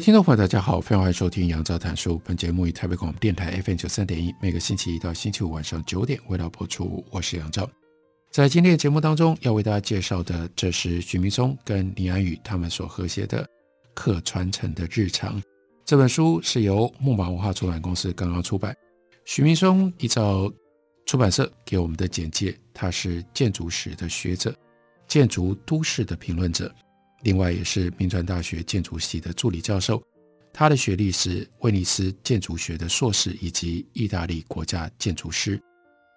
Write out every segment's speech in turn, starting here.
听众朋友，大家好，非常欢迎收听杨照谈书。本节目以台北广播电台 FM 九三点一，每个星期一到星期五晚上九点为大家播出。我是杨照，在今天的节目当中，要为大家介绍的，这是许明松跟林安宇他们所合写的《可传承的日常》这本书，是由木马文化出版公司刚刚出版。许明松依照出版社给我们的简介，他是建筑史的学者，建筑都市的评论者。另外，也是铭传大学建筑系的助理教授，他的学历是威尼斯建筑学的硕士以及意大利国家建筑师。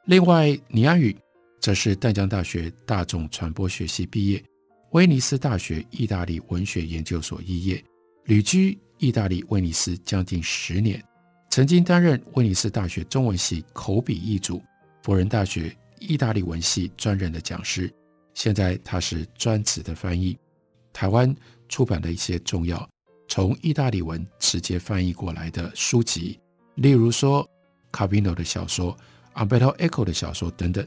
另外，倪安宇则是淡江大学大众传播学系毕业，威尼斯大学意大利文学研究所肄业，旅居意大利威尼斯将近十年，曾经担任威尼斯大学中文系口笔译组、辅仁大学意大利文系专任的讲师，现在他是专职的翻译。台湾出版的一些重要从意大利文直接翻译过来的书籍，例如说卡宾诺的小说、Umberto Eco 的小说等等，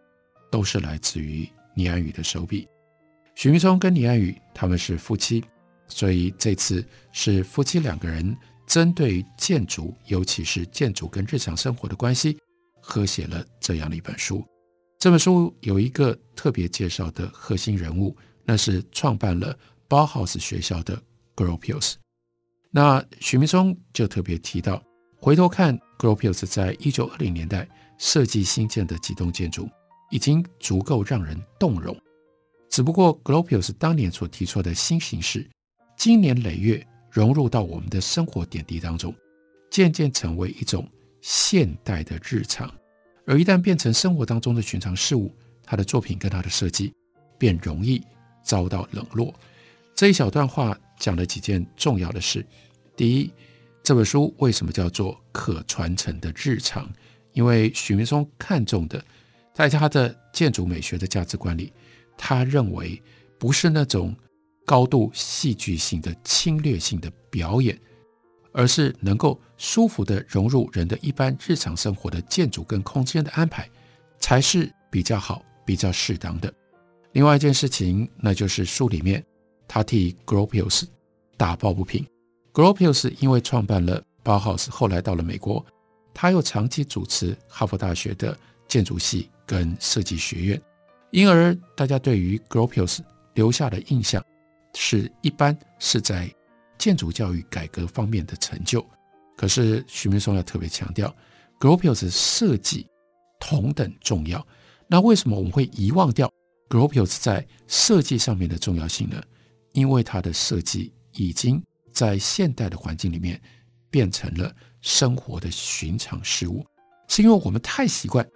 都是来自于倪安宇的手笔。许铭松跟倪安宇他们是夫妻，所以这次是夫妻两个人针对建筑，尤其是建筑跟日常生活的关系，合写了这样的一本书。这本书有一个特别介绍的核心人物，那是创办了。包豪斯学校的 Gropius，那许明松就特别提到，回头看 Gropius 在一九二零年代设计新建的几栋建筑，已经足够让人动容。只不过 Gropius 当年所提出的新形式，经年累月融入到我们的生活点滴当中，渐渐成为一种现代的日常。而一旦变成生活当中的寻常事物，他的作品跟他的设计便容易遭到冷落。这一小段话讲了几件重要的事。第一，这本书为什么叫做可传承的日常？因为许明松看重的，在他的建筑美学的价值观里，他认为不是那种高度戏剧性的侵略性的表演，而是能够舒服地融入人的一般日常生活的建筑跟空间的安排，才是比较好、比较适当的。另外一件事情，那就是书里面。他替 Gropius 打抱不平。Gropius 因为创办了包豪斯，后来到了美国，他又长期主持哈佛大学的建筑系跟设计学院，因而大家对于 Gropius 留下的印象是一般是在建筑教育改革方面的成就。可是徐明松要特别强调，Gropius 设计同等重要。那为什么我们会遗忘掉 Gropius 在设计上面的重要性呢？因为它的设计已经在现代的环境里面变成了生活的寻常事物，是因为我们太习惯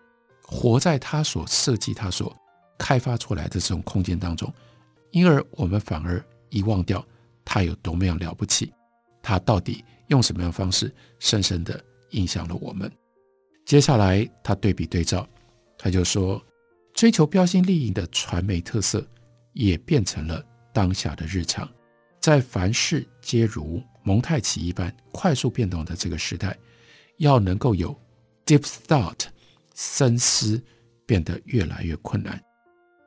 活在他所设计、他所开发出来的这种空间当中，因而我们反而遗忘掉他有多么样了不起，他到底用什么样的方式深深地影响了我们。接下来他对比对照，他就说，追求标新立异的传媒特色也变成了。当下的日常，在凡事皆如蒙太奇一般快速变动的这个时代，要能够有 deep thought 深思，变得越来越困难。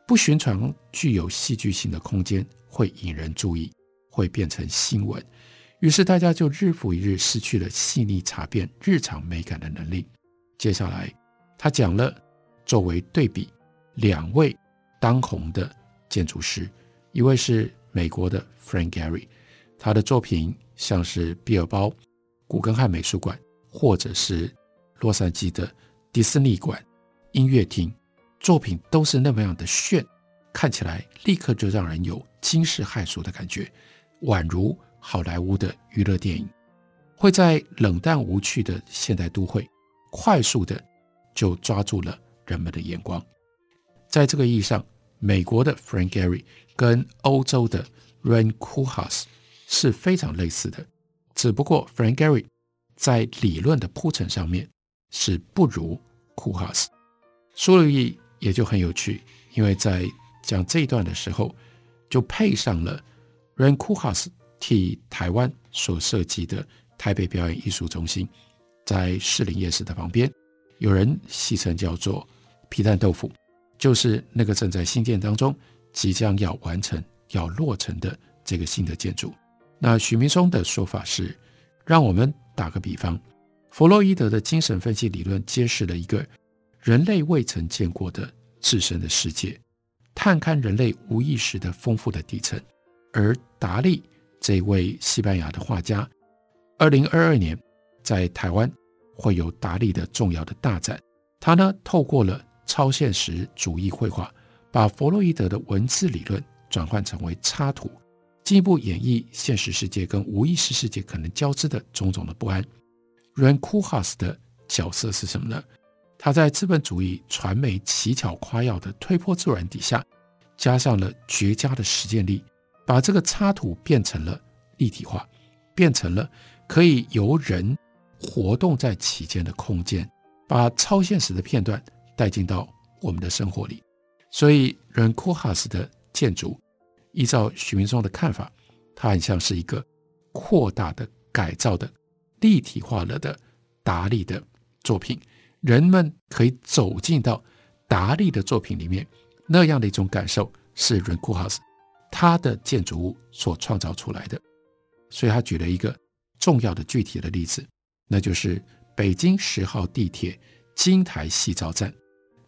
不寻常、具有戏剧性的空间会引人注意，会变成新闻。于是大家就日复一日失去了细腻察辨日常美感的能力。接下来，他讲了作为对比两位当红的建筑师。一位是美国的 Frank Gehry，他的作品像是毕尔包古根汉美术馆，或者是洛杉矶的迪士尼馆音乐厅，作品都是那么样的炫，看起来立刻就让人有惊世骇俗的感觉，宛如好莱坞的娱乐电影，会在冷淡无趣的现代都会，快速的就抓住了人们的眼光，在这个意义上。美国的 Frank Gehry 跟欧洲的 Rem Koolhaas 是非常类似的，只不过 Frank Gehry 在理论的铺陈上面是不如 Koolhaas。书留意也就很有趣，因为在讲这一段的时候，就配上了 Rem Koolhaas 替台湾所设计的台北表演艺术中心，在士林夜市的旁边，有人戏称叫做“皮蛋豆腐”，就是那个正在兴建当中，即将要完成、要落成的这个新的建筑。那许明松的说法是，让我们打个比方，弗洛伊德的精神分析理论揭示了一个人类未曾见过的自身的世界，探勘人类无意识的丰富的底层。而达利这位西班牙的画家，二零二二年在台湾会有达利的重要的大展。他呢，透过了超现实主义绘画。把弗洛伊德的文字理论转换成为插图，进一步演绎现实世界跟无意识世界可能交织的种种的不安。Rem Koolhaas 的角色是什么呢？他在资本主义传媒奇巧夸耀的推波助澜底下，加上了绝佳的实践力，把这个插图变成了立体化，变成了可以由人活动在其间的空间，把超现实的片段带进到我们的生活里。所以，Rem Koolhaas 的建筑，依照许明松的看法，它很像是一个扩大的、改造的、立体化了的达利的作品。人们可以走进到达利的作品里面，那样的一种感受是 Rem Koolhaas 他的建筑物所创造出来的。所以他举了一个重要的具体的例子，那就是北京十号地铁金台西照站。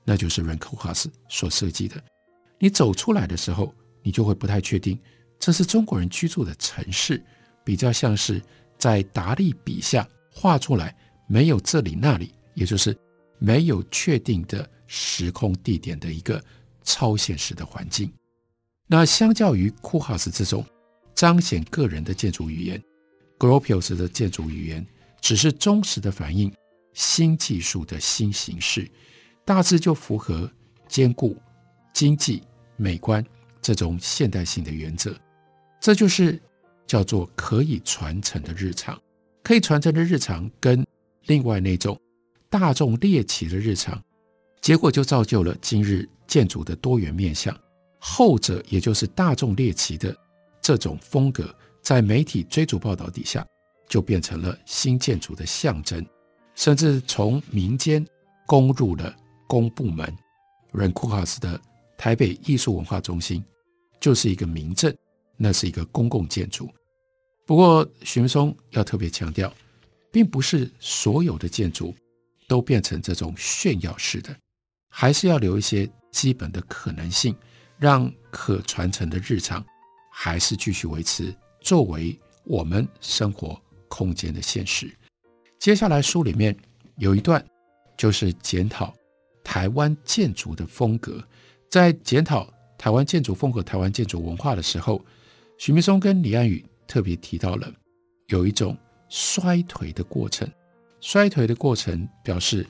那就是 Rem Koolhaas 所设计的。你走出来的时候，你就会不太确定这是中国人居住的城市，比较像是在达利笔下画出来，没有这里那里，也就是没有确定的时空地点的一个超现实的环境。那相较于 Koolhaas 这种彰显个人的建筑语言，Gropius 的建筑语言只是忠实的反映新技术的新形式。大致就符合兼顾经济、美观这种现代性的原则，这就是叫做可以传承的日常。可以传承的日常跟另外那种大众猎奇的日常，结果就造就了今日建筑的多元面向。后者也就是大众猎奇的这种风格，在媒体追逐报道底下，就变成了新建筑的象征，甚至从民间攻入了。公部门，Rem Koolhaas 的台北艺术文化中心就是一个民政，那是一个公共建筑。不过，许明松要特别强调，并不是所有的建筑都变成这种炫耀式的，还是要留一些基本的可能性，让可传承的日常还是继续维持作为我们生活空间的现实。接下来书里面有一段就是检讨。台湾建筑的风格，在检讨台湾建筑风格、台湾建筑文化的时候，许明松跟李安宇特别提到了有一种衰颓的过程。衰颓的过程表示，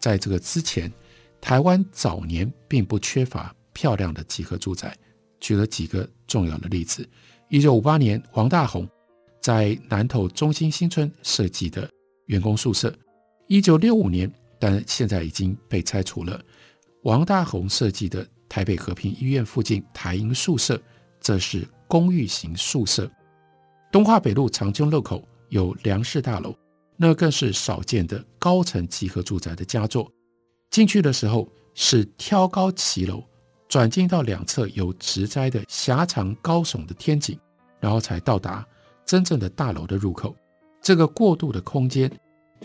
在这个之前，台湾早年并不缺乏漂亮的集合住宅。举了几个重要的例子：一九五八年，王大閎在南投中心新村设计的员工宿舍；一九六五年。但现在已经被拆除了。王大閎设计的台北和平医院附近台银宿舍，这是公寓型宿舍。东华北路长青路口有梁氏大楼，那更是少见的高层集合住宅的佳作。进去的时候是挑高骑楼，转进到两侧有植栽的狭长高耸的天井，然后才到达真正的大楼的入口。这个过渡的空间。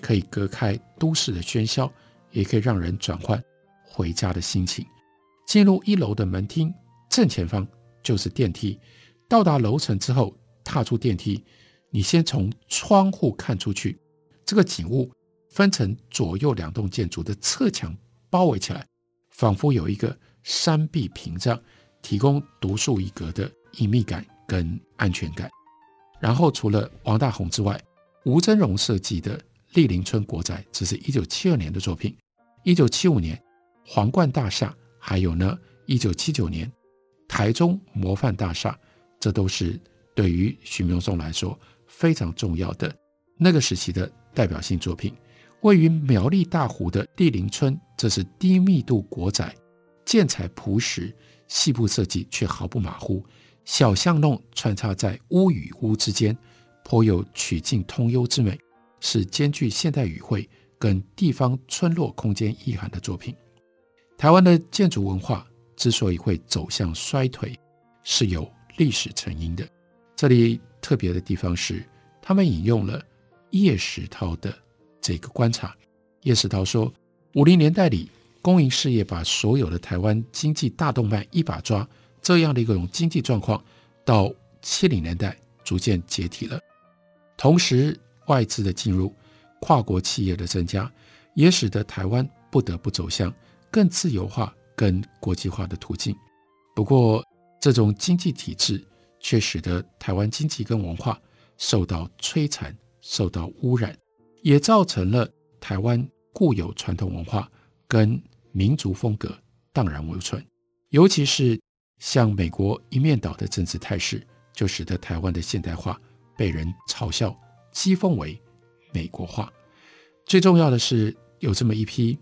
可以隔开都市的喧嚣，也可以让人转换回家的心情。进入一楼的门厅，正前方就是电梯。到达楼层之后，踏出电梯，你先从窗户看出去，这个景物分成左右两栋建筑的侧墙包围起来，仿佛有一个山壁屏障，提供独树一格的隐秘感跟安全感。然后，除了王大閎之外，吴峥荣设计的。丽林村国宅，这是一九七二年的作品。一九七五年，皇冠大厦，还有呢，一九七九年，台中模范大厦，这都是对于许明松来说非常重要的那个时期的代表性作品。位于苗栗大湖的地灵村，这是低密度国宅，建材朴实，细部设计却毫不马虎。小巷弄穿插在屋与屋之间，颇有曲径通幽之美，是兼具现代语汇跟地方村落空间意涵的作品。台湾的建筑文化之所以会走向衰退，是有历史成因的。这里特别的地方是，他们引用了叶石涛的这个观察。叶石涛说，五零年代里，公营事业把所有的台湾经济大动脉一把抓。这样的一种经济状况，到七零年代逐渐解体了。同时，外资的进入、跨国企业的增加，也使得台湾不得不走向更自由化、跟国际化的途径。不过，这种经济体制却使得台湾经济跟文化受到摧残、受到污染，也造成了台湾固有传统文化跟民族风格荡然无存，尤其是。像美国一面倒的政治态势，就使得台湾的现代化被人嘲笑、讥讽为美国化。最重要的是，有这么一批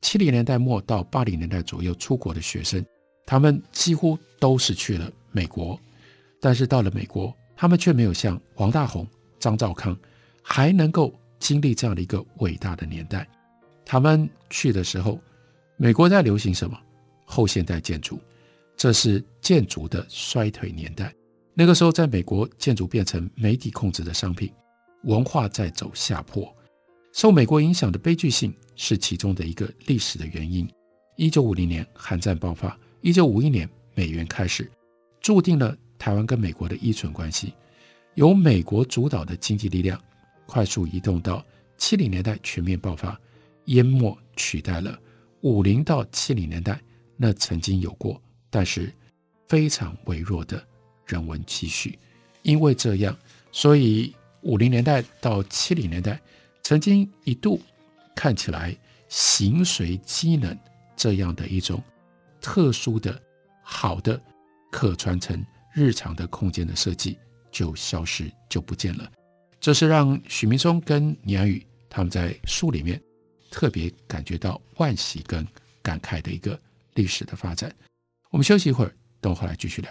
七零年代末到八零年代左右出国的学生，他们几乎都是去了美国，但是到了美国，他们却没有像王大閎、张肇康还能够经历这样的一个伟大的年代。他们去的时候，美国在流行什么？后现代建筑。这是建筑的衰退年代，那个时候在美国，建筑变成媒体控制的商品，文化在走下坡。受美国影响的悲剧性是其中的一个历史的原因。一九五零年韩战爆发，一九五一年美元开始，注定了台湾跟美国的依存关系。由美国主导的经济力量快速移动到七零年代全面爆发，淹没取代了五零到七零年代那曾经有过。但是非常微弱的人文期许，因为这样，所以五零年代到七零年代，曾经一度看起来形随机能这样的一种特殊的、好的、可传承日常的空间的设计就消失就不见了。这是让许明松跟倪安宇他们在书里面特别感觉到惋惜跟感慨的一个历史的发展。我们休息一会儿，等会儿来继续聊。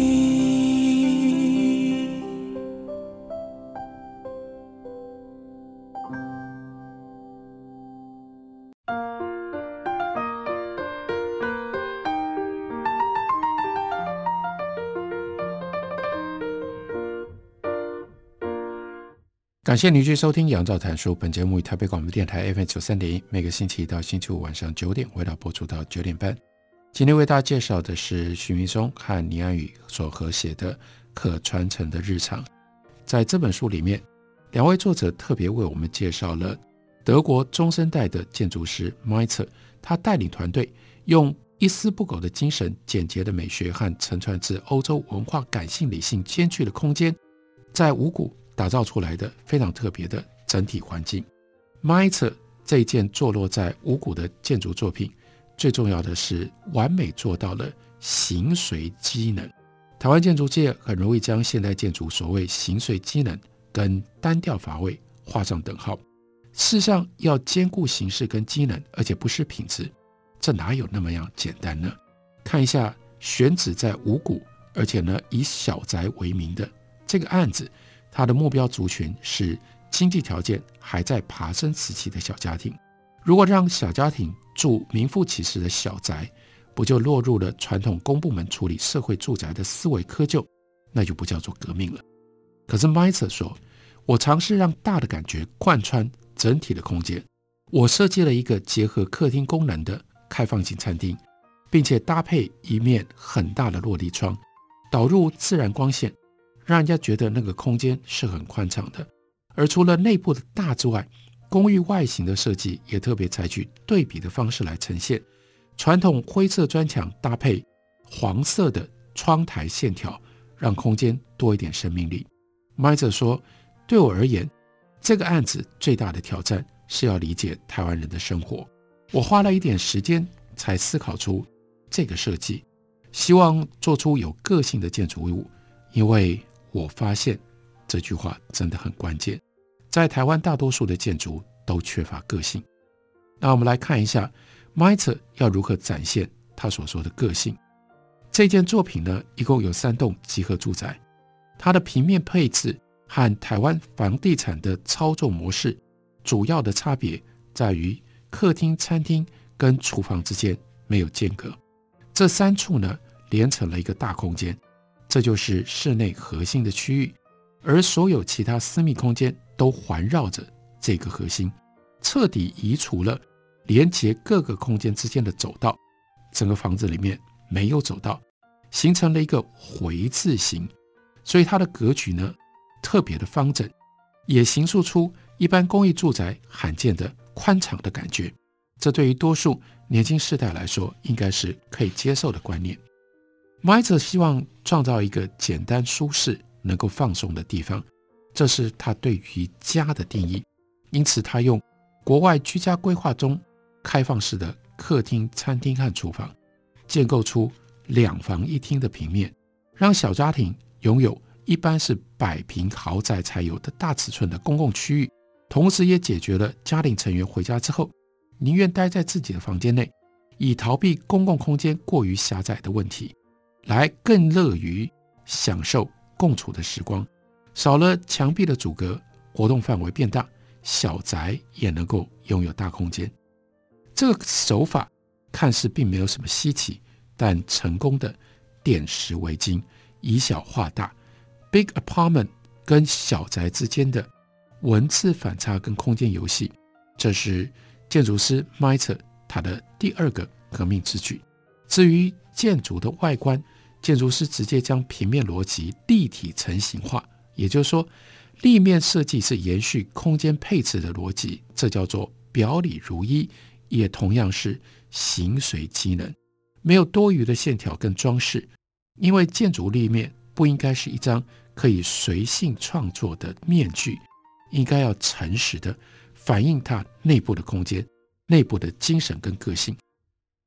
感谢您继续收听《杨照谈书》。本节目以台北广播电台 FM 九三点一，每个星期一到星期五晚上九点，为大家播出到九点半。今天为大家介绍的是许明松和倪安宇所合写的《可传承的日常》。在这本书里面，两位作者特别为我们介绍了德国中生代的建筑师 Meizer，他带领团队用一丝不苟的精神、简洁的美学和承传自欧洲文化感性理性兼具的空间，在五谷打造出来的非常特别的整体环境。Meizer 这件坐落在五股的建筑作品。最重要的是，完美做到了形随机能。台湾建筑界很容易将现代建筑所谓形随机能跟单调乏味画上等号。事实上，要兼顾形式跟机能，而且不失品质，这哪有那么样简单呢？看一下选址在五股，而且呢以小宅为名的这个案子，他的目标族群是经济条件还在爬升时期的小家庭。如果让小家庭住名副其实的小宅，不就落入了传统公部门处理社会住宅的思维窠臼？那就不叫做革命了。可是 Meizer 说，我尝试让大的感觉贯穿整体的空间。我设计了一个结合客厅功能的开放型餐厅，并且搭配一面很大的落地窗，导入自然光线，让人家觉得那个空间是很宽敞的。而除了内部的大之外，公寓外形的设计也特别采取对比的方式来呈现，传统灰色砖墙搭配黄色的窗台线条，让空间多一点生命力。Meiser 说：“对我而言，这个案子最大的挑战是要理解台湾人的生活。我花了一点时间才思考出这个设计，希望做出有个性的建筑物，因为我发现这句话真的很关键。”在台湾，大多数的建筑都缺乏个性。那我们来看一下 Meizer 要如何展现他所说的个性。这件作品呢，一共有三栋集合住宅，它的平面配置和台湾房地产的操作模式主要的差别在于客厅、餐厅跟厨房之间没有间隔，这三处呢连成了一个大空间，这就是室内核心的区域，而所有其他私密空间。都环绕着这个核心，彻底移除了连接各个空间之间的走道。整个房子里面没有走道，形成了一个回字形，所以它的格局呢特别的方正，也形塑出一般公寓住宅罕见的宽敞的感觉。这对于多数年轻世代来说，应该是可以接受的观念。Meizer 希望创造一个简单舒适、能够放松的地方。这是他对于家的定义，因此他用国外居家规划中开放式的客厅、餐厅和厨房，建构出两房一厅的平面，让小家庭拥有一般是百平豪宅才有的大尺寸的公共区域，同时也解决了家庭成员回家之后宁愿待在自己的房间内，以逃避公共空间过于狭窄的问题，来更乐于享受共处的时光。少了墙壁的阻隔，活动范围变大，小宅也能够拥有大空间。这个手法看似并没有什么稀奇，但成功的点石为金，以小化大。Big apartment 跟小宅之间的文字反差跟空间游戏，这是建筑师 Meizer 他的第二个革命之举。至于建筑的外观，建筑师直接将平面逻辑立体成型化。也就是说，立面设计是延续空间配置的逻辑，这叫做表里如一，也同样是形随机能，没有多余的线条跟装饰。因为建筑立面不应该是一张可以随性创作的面具，应该要诚实的反映它内部的空间、内部的精神跟个性。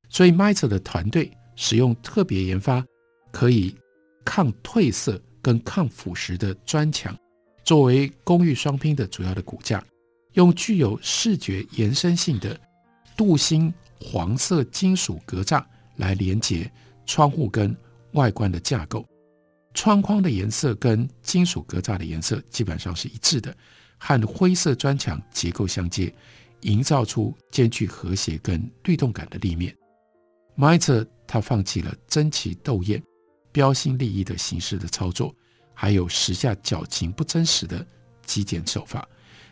所以，Meizer 的团队使用特别研发可以抗褪色。跟抗腐蚀的砖墙作为公寓双拼的主要的骨架，用具有视觉延伸性的镀锌黄色金属格栅来连接窗户跟外观的架构。窗框的颜色跟金属格栅的颜色基本上是一致的，和灰色砖墙结构相接，营造出兼具和谐跟律动感的立面。Miter 他放弃了争奇斗艳。标新立异的形式的操作，还有时下矫情不真实的极简手法，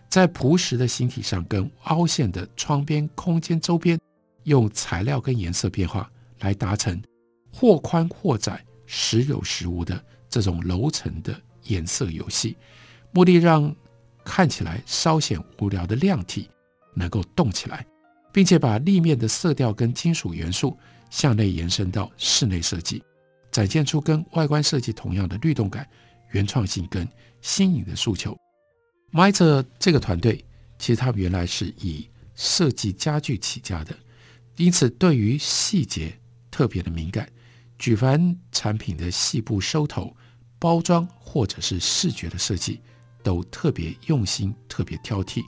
在朴实的形体上跟凹陷的窗边空间周边，用材料跟颜色变化来达成或宽或窄、时有时无的这种楼层的颜色游戏，目的让看起来稍显无聊的量体能够动起来，并且把立面的色调跟金属元素向内延伸到室内设计。展现出跟外观设计同样的律动感、原创性跟新颖的诉求。Miter 这个团队其实他们原来是以设计家具起家的，因此对于细节特别的敏感，举凡产品的细部收头、包装或者是视觉的设计，都特别用心、特别挑剔。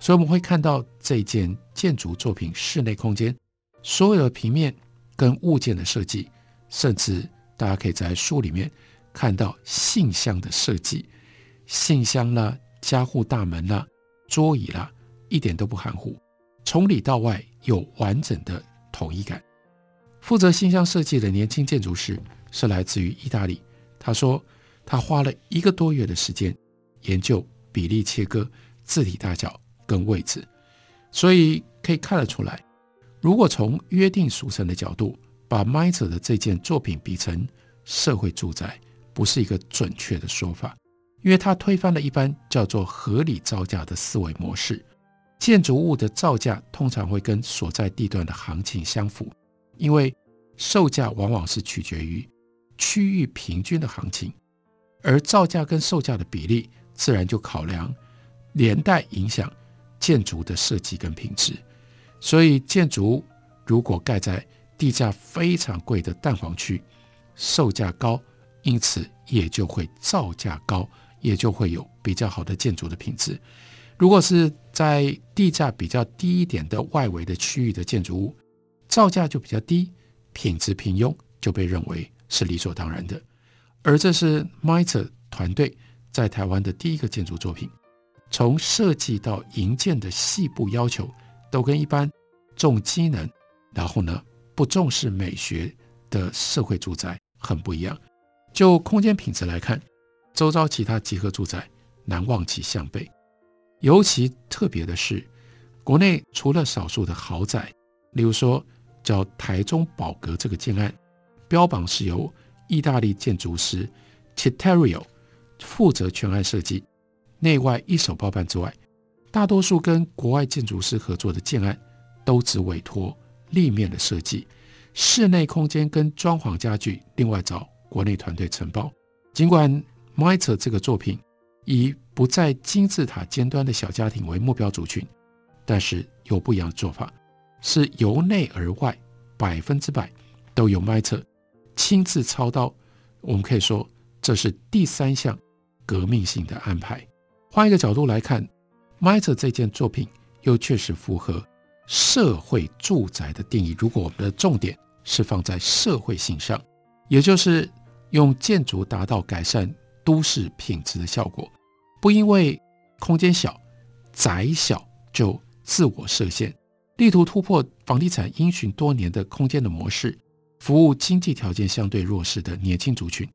所以我们会看到这件建筑作品室内空间所有的平面跟物件的设计，甚至。大家可以在书里面看到信箱的设计，信箱啦、加护大门啦、桌椅啦，一点都不含糊，从里到外有完整的统一感。负责信箱设计的年轻建筑师是来自于意大利，他说他花了一个多月的时间研究比例切割、字体大小跟位置，所以可以看得出来，如果从约定俗成的角度。把迈者的这件作品比成社会住宅，不是一个准确的说法，因为它推翻了一般叫做合理造价的思维模式。建筑物的造价通常会跟所在地段的行情相符，因为售价往往是取决于区域平均的行情，而造价跟售价的比例自然就考量连带影响建筑的设计跟品质。所以，建筑如果盖在地价非常贵的蛋黄区，售价高。因此，也就会造价高，也就会有比较好的建筑的品质。如果是在地价比较低一点的外围的区域的建筑物，造价就比较低，品质平庸，就被认为是理所当然的。而这是 Meizer 团队在台湾的第一个建筑作品，从设计到营建的细部要求，都跟一般重机能，然后呢不重视美学的社会住宅很不一样。就空间品质来看，周遭其他集合住宅难望其项背。尤其特别的是，国内除了少数的豪宅，例如说叫台中宝阁这个建案，标榜是由意大利建筑师 Citterio 负责全案设计，内外一手包办之外，大多数跟国外建筑师合作的建案都只委托立面的设计，室内空间跟装潢家具另外找。国内团队承包，尽管 MITER 这个作品以不在金字塔尖端的小家庭为目标族群，但是有不一样的做法，是由内而外百分之百都由 MITER 亲自操刀。我们可以说，这是第三项革命性的安排。换一个角度来看，Meizer 这件作品又确实符合社会住宅的定义。如果我们的重点是放在社会性上，也就是。用建筑达到改善都市品质的效果，不因为空间小、窄小就自我设限，力图突破房地产因循多年的空间的模式，服务经济条件相对弱势的年轻族群，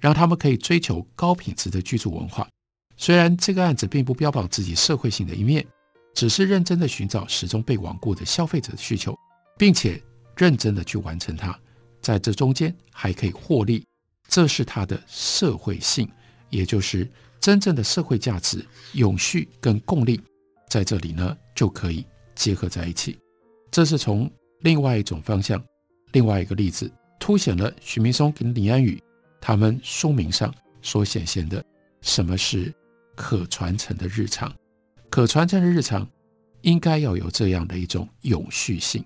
让他们可以追求高品质的居住文化。虽然这个案子并不标榜自己社会性的一面，只是认真的寻找始终被罔顾的消费者的需求，并且认真的去完成它，在这中间还可以获利。这是它的社会性，也就是真正的社会价值、永续跟共利，在这里呢就可以结合在一起。这是从另外一种方向，另外一个例子，凸显了许明松跟李安宇他们书名上所显现的什么是可传承的日常。可传承的日常应该要有这样的一种永续性。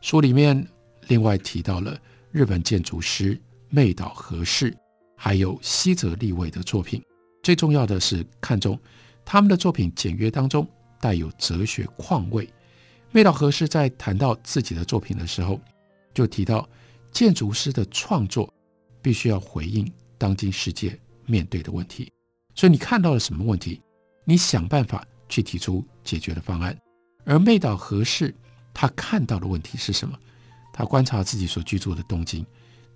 书里面另外提到了日本建筑师。妹岛和世，还有西泽立卫的作品，最重要的是看重他们的作品简约当中带有哲学况味。妹岛和世在谈到自己的作品的时候，就提到建筑师的创作必须要回应当今世界面对的问题。所以你看到了什么问题，你想办法去提出解决的方案。而妹岛和世他看到的问题是什么？他观察自己所居住的东京。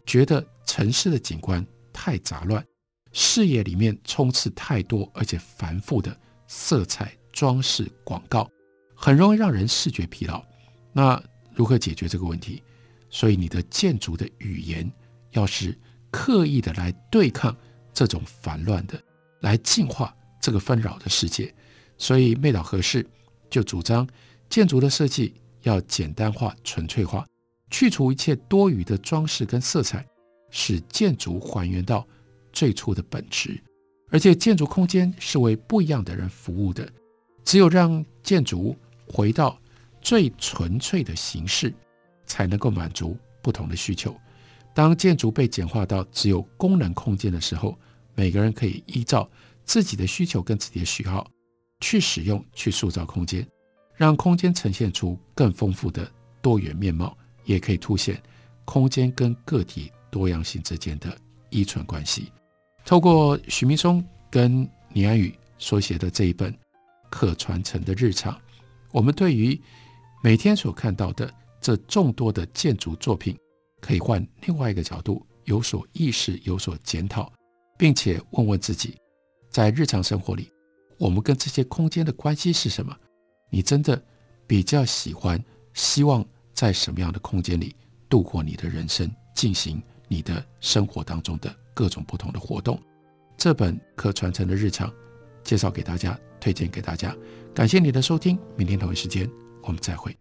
觉得城市的景观太杂乱，视野里面充斥太多而且繁复的色彩、装饰、广告，很容易让人视觉疲劳。那如何解决这个问题？所以你的建筑的语言要是刻意的来对抗这种烦乱的，来净化这个纷扰的世界。所以妹岛和世就主张建筑的设计要简单化、纯粹化。去除一切多余的装饰跟色彩，使建筑还原到最初的本质。而且建筑空间是为不一样的人服务的，只有让建筑回到最纯粹的形式，才能够满足不同的需求。当建筑被简化到只有功能空间的时候，每个人可以依照自己的需求跟自己的喜好去使用、去塑造空间，让空间呈现出更丰富的多元面貌。也可以凸显空间跟个体多样性之间的依存关系。透过许明松跟倪安宇所写的这一本《可传承的日常》，我们对于每天所看到的这众多的建筑作品，可以换另外一个角度，有所意识、有所检讨，并且问问自己，在日常生活里，我们跟这些空间的关系是什么？你真的比较喜欢、希望？在什么样的空间里度过你的人生，进行你的生活当中的各种不同的活动。这本可传承的日常，介绍给大家，推荐给大家。感谢你的收听，明天同一时间我们再会。